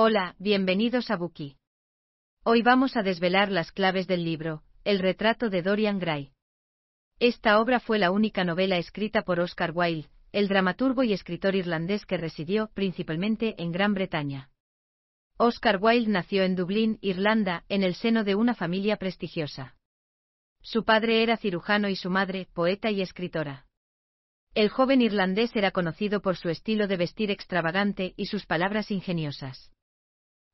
Hola, bienvenidos a Buki. Hoy vamos a desvelar las claves del libro, El retrato de Dorian Gray. Esta obra fue la única novela escrita por Oscar Wilde, el dramaturgo y escritor irlandés que residió principalmente en Gran Bretaña. Oscar Wilde nació en Dublín, Irlanda, en el seno de una familia prestigiosa. Su padre era cirujano y su madre, poeta y escritora. El joven irlandés era conocido por su estilo de vestir extravagante y sus palabras ingeniosas.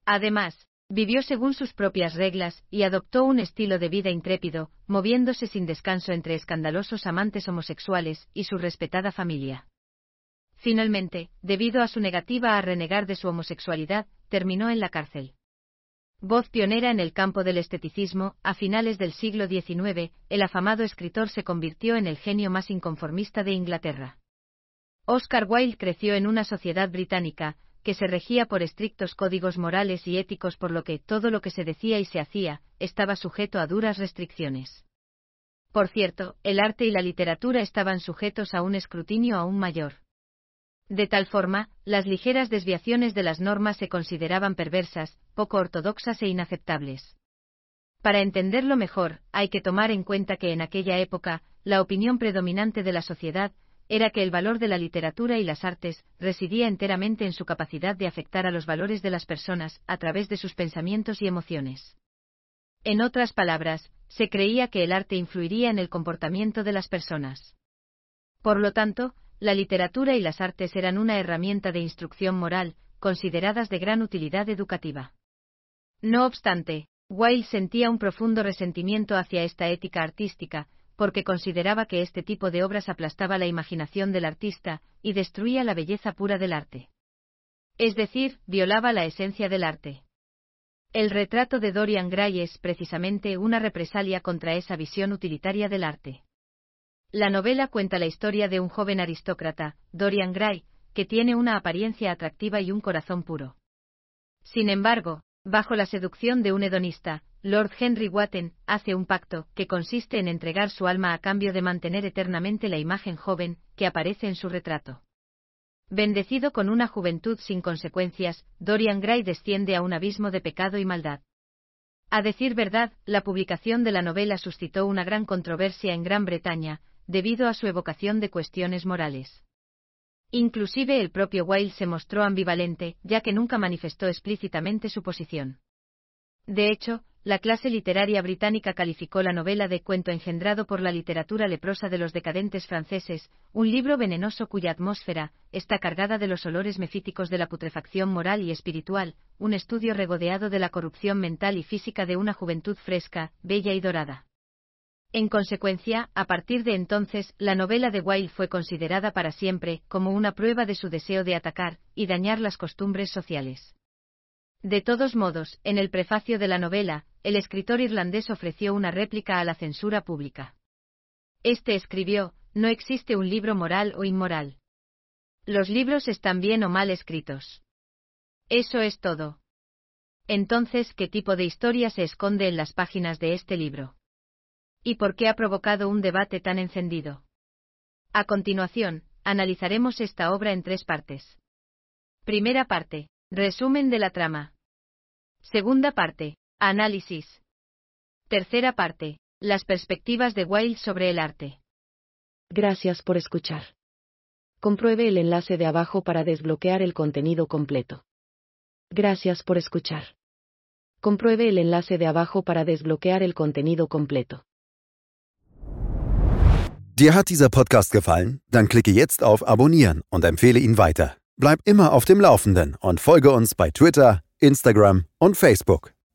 Además, vivió según sus propias reglas y adoptó un estilo de vida intrépido, moviéndose sin descanso entre escandalosos amantes homosexuales y su respetada familia. Finalmente, debido a su negativa a renegar de su homosexualidad, terminó en la cárcel. Voz pionera en el campo del esteticismo, a finales del siglo XIX, el afamado escritor se convirtió en el genio más inconformista de Inglaterra. Oscar Wilde creció en una sociedad británica, que se regía por estrictos códigos morales y éticos por lo que todo lo que se decía y se hacía, estaba sujeto a duras restricciones. Por cierto, el arte y la literatura estaban sujetos a un escrutinio aún mayor. De tal forma, las ligeras desviaciones de las normas se consideraban perversas, poco ortodoxas e inaceptables. Para entenderlo mejor, hay que tomar en cuenta que en aquella época, la opinión predominante de la sociedad era que el valor de la literatura y las artes residía enteramente en su capacidad de afectar a los valores de las personas a través de sus pensamientos y emociones. En otras palabras, se creía que el arte influiría en el comportamiento de las personas. Por lo tanto, la literatura y las artes eran una herramienta de instrucción moral, consideradas de gran utilidad educativa. No obstante, Wilde sentía un profundo resentimiento hacia esta ética artística, porque consideraba que este tipo de obras aplastaba la imaginación del artista y destruía la belleza pura del arte. Es decir, violaba la esencia del arte. El retrato de Dorian Gray es precisamente una represalia contra esa visión utilitaria del arte. La novela cuenta la historia de un joven aristócrata, Dorian Gray, que tiene una apariencia atractiva y un corazón puro. Sin embargo, bajo la seducción de un hedonista, Lord Henry Wotton hace un pacto que consiste en entregar su alma a cambio de mantener eternamente la imagen joven que aparece en su retrato. Bendecido con una juventud sin consecuencias, Dorian Gray desciende a un abismo de pecado y maldad. A decir verdad, la publicación de la novela suscitó una gran controversia en Gran Bretaña, debido a su evocación de cuestiones morales. Inclusive el propio Wilde se mostró ambivalente, ya que nunca manifestó explícitamente su posición. De hecho, la clase literaria británica calificó la novela de cuento engendrado por la literatura leprosa de los decadentes franceses, un libro venenoso cuya atmósfera está cargada de los olores mefíticos de la putrefacción moral y espiritual, un estudio regodeado de la corrupción mental y física de una juventud fresca, bella y dorada. En consecuencia, a partir de entonces, la novela de Wilde fue considerada para siempre como una prueba de su deseo de atacar y dañar las costumbres sociales. De todos modos, en el prefacio de la novela, el escritor irlandés ofreció una réplica a la censura pública. Este escribió, no existe un libro moral o inmoral. Los libros están bien o mal escritos. Eso es todo. Entonces, ¿qué tipo de historia se esconde en las páginas de este libro? y por qué ha provocado un debate tan encendido. A continuación, analizaremos esta obra en tres partes. Primera parte, resumen de la trama. Segunda parte, análisis. Tercera parte, las perspectivas de Wilde sobre el arte. Gracias por escuchar. Compruebe el enlace de abajo para desbloquear el contenido completo. Gracias por escuchar. Compruebe el enlace de abajo para desbloquear el contenido completo. Dir hat dieser Podcast gefallen? Dann klicke jetzt auf Abonnieren und empfehle ihn weiter. Bleib immer auf dem Laufenden und folge uns bei Twitter, Instagram und Facebook.